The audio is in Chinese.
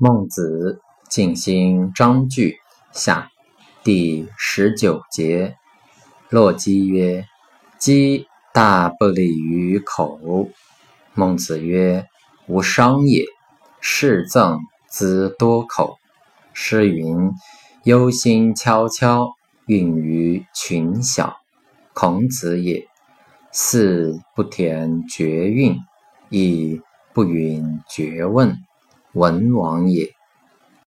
孟子尽心章句下第十九节。洛基曰：“鸡大不利于口。”孟子曰：“无伤也。是赠之多口。”诗云：“忧心悄悄，孕于群小。”孔子也。似不填绝韵，亦不允绝问。文王也。